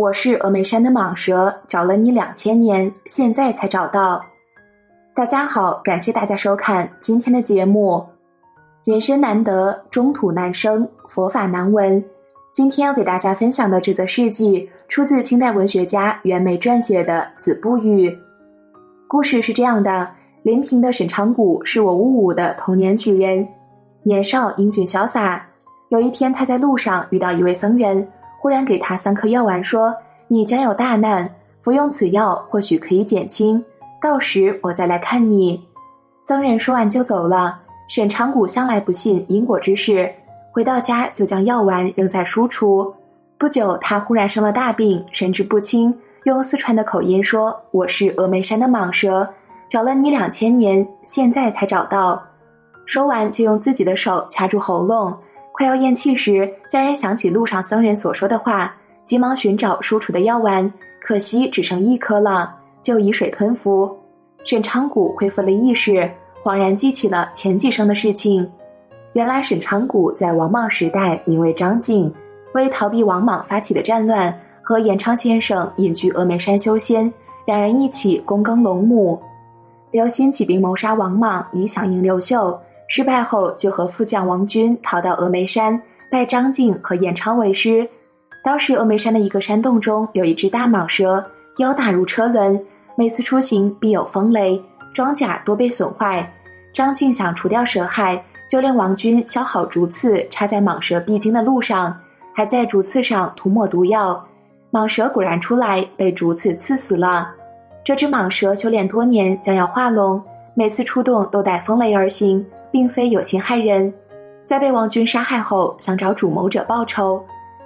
我是峨眉山的蟒蛇，找了你两千年，现在才找到。大家好，感谢大家收看今天的节目。人生难得，中土难生，佛法难闻。今天要给大家分享的这则事迹，出自清代文学家袁枚撰写的《子不语》。故事是这样的：临平的沈长谷是我五五的童年举人，年少英俊潇洒。有一天，他在路上遇到一位僧人。忽然给他三颗药丸，说：“你将有大难，服用此药或许可以减轻。到时我再来看你。”僧人说完就走了。沈长谷向来不信因果之事，回到家就将药丸扔在书橱。不久，他忽然生了大病，神志不清，用四川的口音说：“我是峨眉山的蟒蛇，找了你两千年，现在才找到。”说完就用自己的手掐住喉咙。快要咽气时，家人想起路上僧人所说的话，急忙寻找输出的药丸，可惜只剩一颗了，就以水吞服。沈长谷恢复了意识，恍然记起了前几生的事情。原来沈长谷在王莽时代名为张敬，为逃避王莽发起的战乱，和延昌先生隐居峨眉山修仙，两人一起躬耕龙母。刘歆起兵谋杀王莽，以响应刘秀。失败后，就和副将王军逃到峨眉山，拜张敬和延昌为师。当时峨眉山的一个山洞中有一只大蟒蛇，腰大如车轮，每次出行必有风雷，装甲多被损坏。张敬想除掉蛇害，就令王军削好竹刺插在蟒蛇必经的路上，还在竹刺上涂抹毒药。蟒蛇果然出来，被竹刺刺死了。这只蟒蛇修炼多年，将要化龙，每次出动都带风雷而行。并非有心害人，在被王军杀害后，想找主谋者报仇，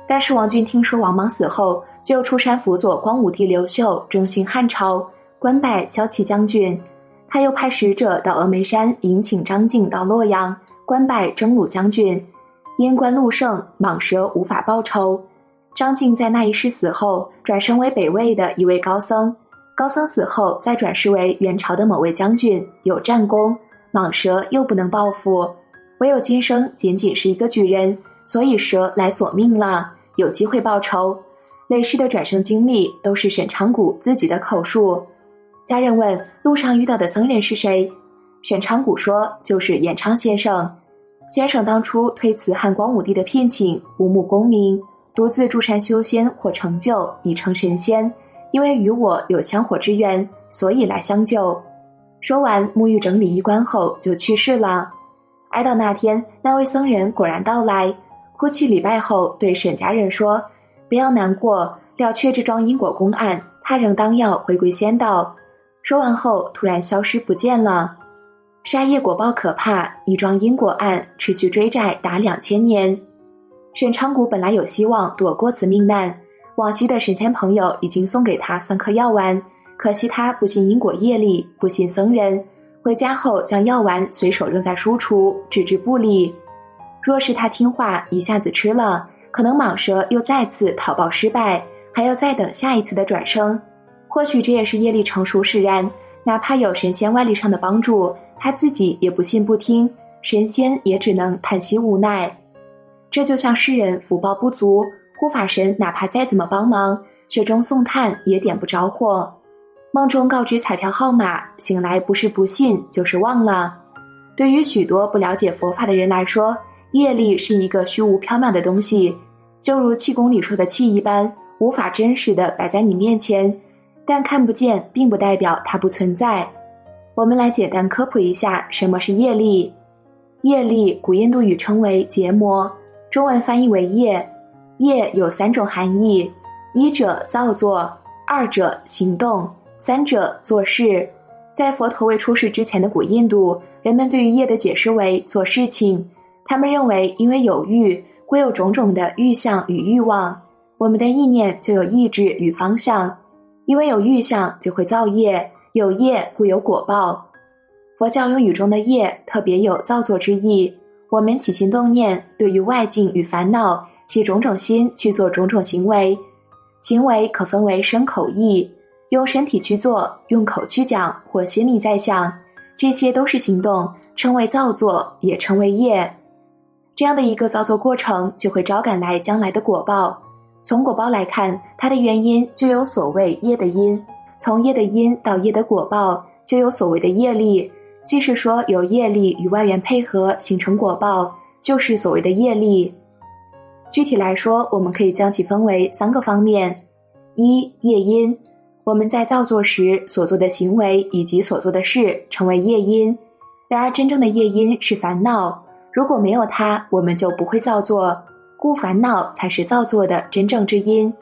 但是王军听说王莽死后，就出山辅佐光武帝刘秀，中兴汉朝，官拜骁骑将军。他又派使者到峨眉山迎请张敬到洛阳，官拜征虏将军。因官禄盛，蟒蛇无法报仇。张敬在那一世死后，转生为北魏的一位高僧。高僧死后，再转世为元朝的某位将军，有战功。蟒蛇又不能报复，唯有今生仅仅是一个举人，所以蛇来索命了，有机会报仇。累世的转生经历都是沈长谷自己的口述。家人问路上遇到的僧人是谁，沈长谷说就是延昌先生。先生当初推辞汉光武帝的聘请，无慕功名，独自住山修仙或成就，已成神仙。因为与我有香火之缘，所以来相救。说完，沐浴整理衣冠后就去世了。哀悼那天，那位僧人果然到来，哭泣礼拜后，对沈家人说：“不要难过，了却这桩因果公案，他仍当要回归仙道。”说完后，突然消失不见了。杀业果报可怕，一桩因果案持续追债达两千年。沈昌谷本来有希望躲过此命难，往昔的沈谦朋友已经送给他三颗药丸。可惜他不信因果业力，不信僧人。回家后将药丸随手扔在书橱，置之不理。若是他听话，一下子吃了，可能蟒蛇又再次讨报失败，还要再等下一次的转生。或许这也是业力成熟使然。哪怕有神仙外力上的帮助，他自己也不信不听，神仙也只能叹息无奈。这就像世人福报不足，护法神哪怕再怎么帮忙，雪中送炭也点不着火。梦中告知彩票号码，醒来不是不信就是忘了。对于许多不了解佛法的人来说，业力是一个虚无缥缈的东西，就如气功里说的气一般，无法真实的摆在你面前。但看不见，并不代表它不存在。我们来简单科普一下什么是业力。业力，古印度语称为结魔，中文翻译为业。业有三种含义：一者造作，二者行动。三者做事，在佛陀未出世之前的古印度，人们对于业的解释为做事情。他们认为，因为有欲，故有种种的欲象与欲望。我们的意念就有意志与方向，因为有欲象就会造业，有业故有果报。佛教用语中的业特别有造作之意。我们起心动念，对于外境与烦恼起种种心去做种种行为，行为可分为身口意。用身体去做，用口去讲，或心里在想，这些都是行动，称为造作，也称为业。这样的一个造作过程，就会招赶来将来的果报。从果报来看，它。它的原因就有所谓业的因，从业的因到业的果报，就有所谓的业力。即是说有业力与外缘配合形成果报，就是所谓的业力。具体来说，我们可以将其分为三个方面：一、业因，我们在造作时所做的行为以及所做的事成为业因。然而，真正的业因是烦恼，如果没有它，我们就不会造作，故烦恼才是造作的真正之因。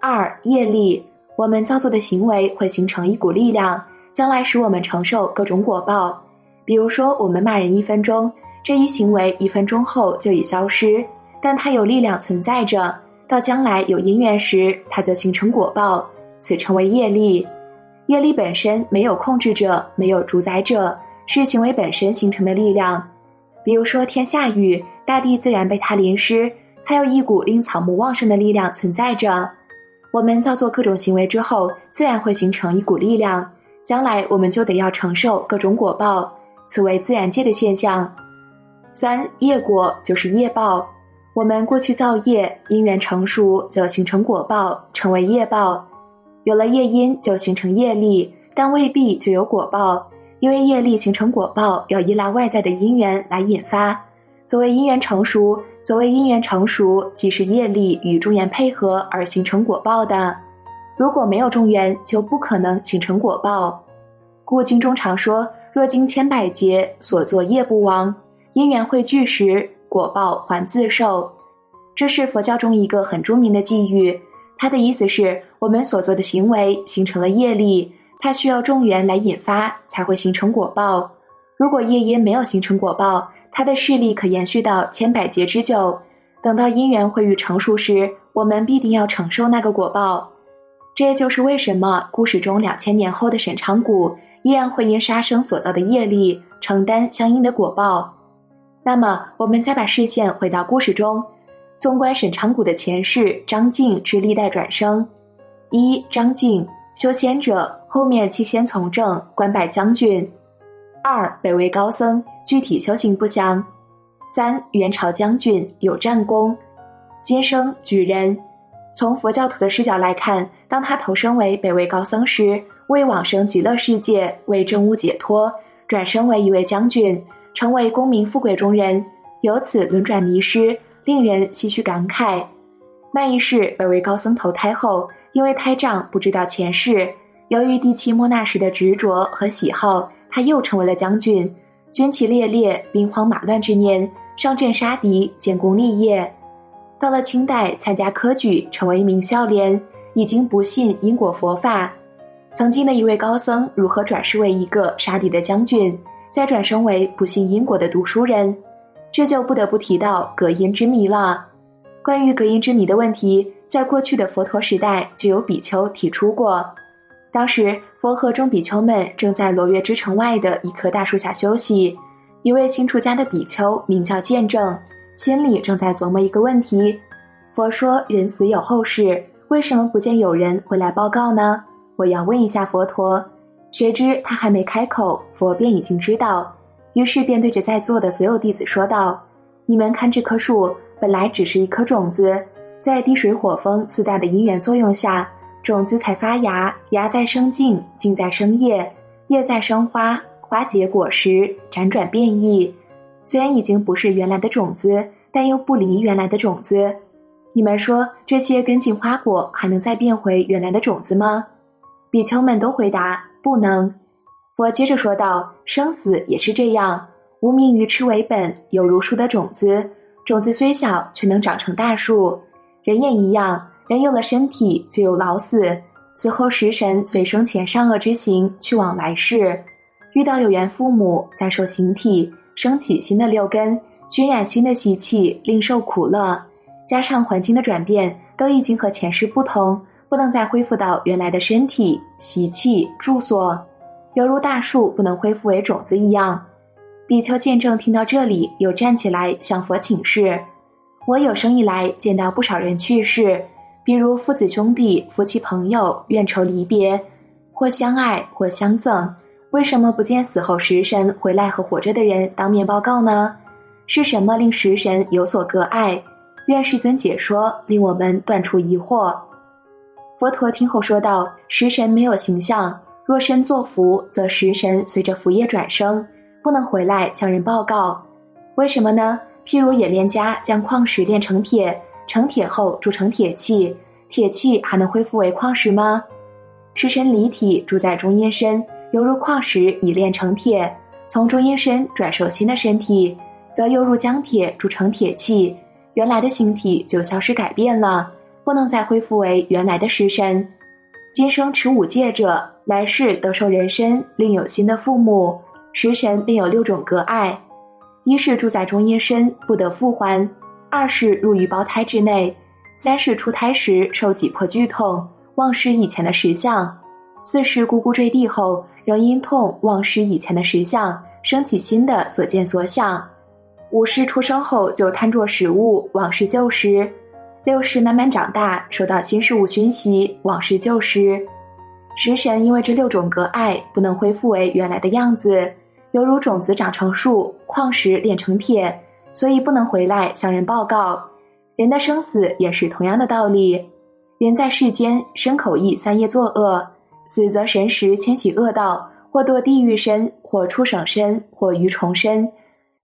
二、业力，我们造作的行为会形成一股力量。将来使我们承受各种果报，比如说我们骂人一分钟，这一行为一分钟后就已消失，但它有力量存在着，到将来有因缘时，它就形成果报，此称为业力。业力本身没有控制者，没有主宰者，是行为本身形成的力量。比如说天下雨，大地自然被它淋湿，它有一股令草木旺盛的力量存在着。我们造作各种行为之后，自然会形成一股力量。将来我们就得要承受各种果报，此为自然界的现象。三业果就是业报，我们过去造业，因缘成熟就形成果报，成为业报。有了业因就形成业力，但未必就有果报，因为业力形成果报要依赖外在的因缘来引发。所谓因缘成熟，所谓因缘成熟，即是业力与众缘配合而形成果报的。如果没有众缘，就不可能形成果报。故经中常说：“若经千百劫，所作业不亡；因缘汇聚时，果报还自受。”这是佛教中一个很著名的寄语。它的意思是我们所做的行为形成了业力，它需要众缘来引发，才会形成果报。如果业因没有形成果报，它的势力可延续到千百劫之久。等到因缘会遇成熟时，我们必定要承受那个果报。这也就是为什么故事中两千年后的沈长谷依然会因杀生所造的业力承担相应的果报。那么，我们再把视线回到故事中，纵观沈长谷的前世，张静之历代转生：一、张静，修仙者，后面弃仙从政，官拜将军；二、北魏高僧，具体修行不详；三、元朝将军，有战功，今生举人。从佛教徒的视角来看，当他投生为北魏高僧时，为往生极乐世界，为证悟解脱，转生为一位将军，成为功名富贵中人，由此轮转迷失，令人唏嘘感慨。那一世，本为高僧投胎后，因为胎障不知道前世，由于第七莫那时的执着和喜好，他又成为了将军，军旗猎猎，兵荒马乱之年，上阵杀敌，建功立业。到了清代，参加科举，成为一名孝廉，已经不信因果佛法。曾经的一位高僧如何转世为一个杀敌的将军，再转生为不信因果的读书人？这就不得不提到隔音之谜了。关于隔音之谜的问题，在过去的佛陀时代就有比丘提出过。当时，佛和众比丘们正在罗月之城外的一棵大树下休息，一位新出家的比丘名叫见证。心里正在琢磨一个问题：佛说人死有后世，为什么不见有人回来报告呢？我要问一下佛陀。谁知他还没开口，佛便已经知道，于是便对着在座的所有弟子说道：“你们看这棵树，本来只是一颗种子，在滴水火风自带的因缘作用下，种子才发芽，芽在生茎，茎在生叶，叶在生花，花结果实，辗转变异。”虽然已经不是原来的种子，但又不离原来的种子。你们说这些根茎花果还能再变回原来的种子吗？比丘们都回答不能。佛接着说道：“生死也是这样，无名于痴为本，有如树的种子，种子虽小，却能长成大树。人也一样，人有了身体，就有老死，死后食神随生前善恶之行去往来世，遇到有缘父母，再受形体。”升起新的六根，熏染新的习气，另受苦乐，加上环境的转变，都已经和前世不同，不能再恢复到原来的身体、习气、住所，犹如大树不能恢复为种子一样。比丘见证听到这里，又站起来向佛请示：“我有生以来见到不少人去世，比如父子兄弟、夫妻朋友怨仇离别，或相爱，或相赠。”为什么不见死后食神回来和活着的人当面报告呢？是什么令食神有所隔碍？愿世尊解说，令我们断除疑惑。佛陀听后说道：“食神没有形象，若身作福，则食神随着福业转生，不能回来向人报告。为什么呢？譬如冶炼家将矿石炼成铁，成铁后铸成铁器，铁器还能恢复为矿石吗？食神离体住在中阴身，犹如矿石已炼成铁，从中阴身转受新的身体，则犹如将铁铸成铁器，原来的形体就消失改变了。”不能再恢复为原来的尸身。今生持五戒者，来世得受人身，另有新的父母。食神便有六种隔碍：一是住在中阴身，不得复还；二是入于胞胎之内；三是出胎时受挤迫剧痛，忘失以前的实相；四是咕咕坠地后，仍因痛忘失以前的实相，升起新的所见所想；五是出生后就贪着食物，忘失旧时。六是慢慢长大，受到新事物熏习，往事旧失。食神因为这六种隔碍，不能恢复为原来的样子，犹如种子长成树，矿石炼成铁，所以不能回来向人报告。人的生死也是同样的道理。人在世间，身口意三业作恶，死则神识迁徙恶道，或堕地狱身，或畜生身，或鱼虫身，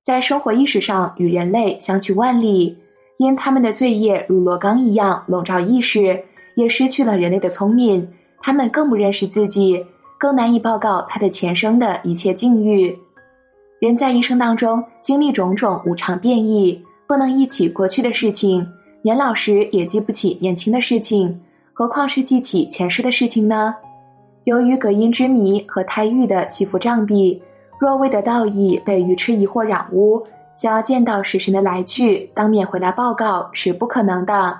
在生活意识上与人类相去万里。因他们的罪业如罗刚一样笼罩意识，也失去了人类的聪明，他们更不认识自己，更难以报告他的前生的一切境遇。人在一生当中经历种种无常变异，不能忆起过去的事情，年老时也记不起年轻的事情，何况是记起前世的事情呢？由于隔音之谜和胎狱的起伏障蔽，若未得道义，被愚痴疑惑染污。想要见到食神的来去，当面回来报告是不可能的。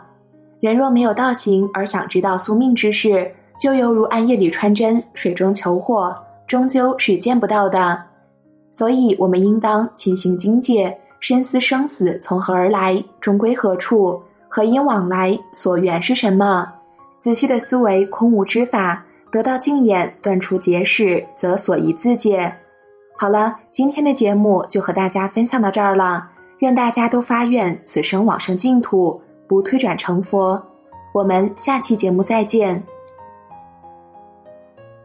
人若没有道行而想知道宿命之事，就犹如暗夜里穿针，水中求火，终究是见不到的。所以，我们应当勤行精戒，深思生死从何而来，终归何处，何因往来，所缘是什么？仔细的思维空无之法，得到净眼，断除结识，则所疑自解。好了，今天的节目就和大家分享到这儿了。愿大家都发愿此生往生净土，不推转成佛。我们下期节目再见。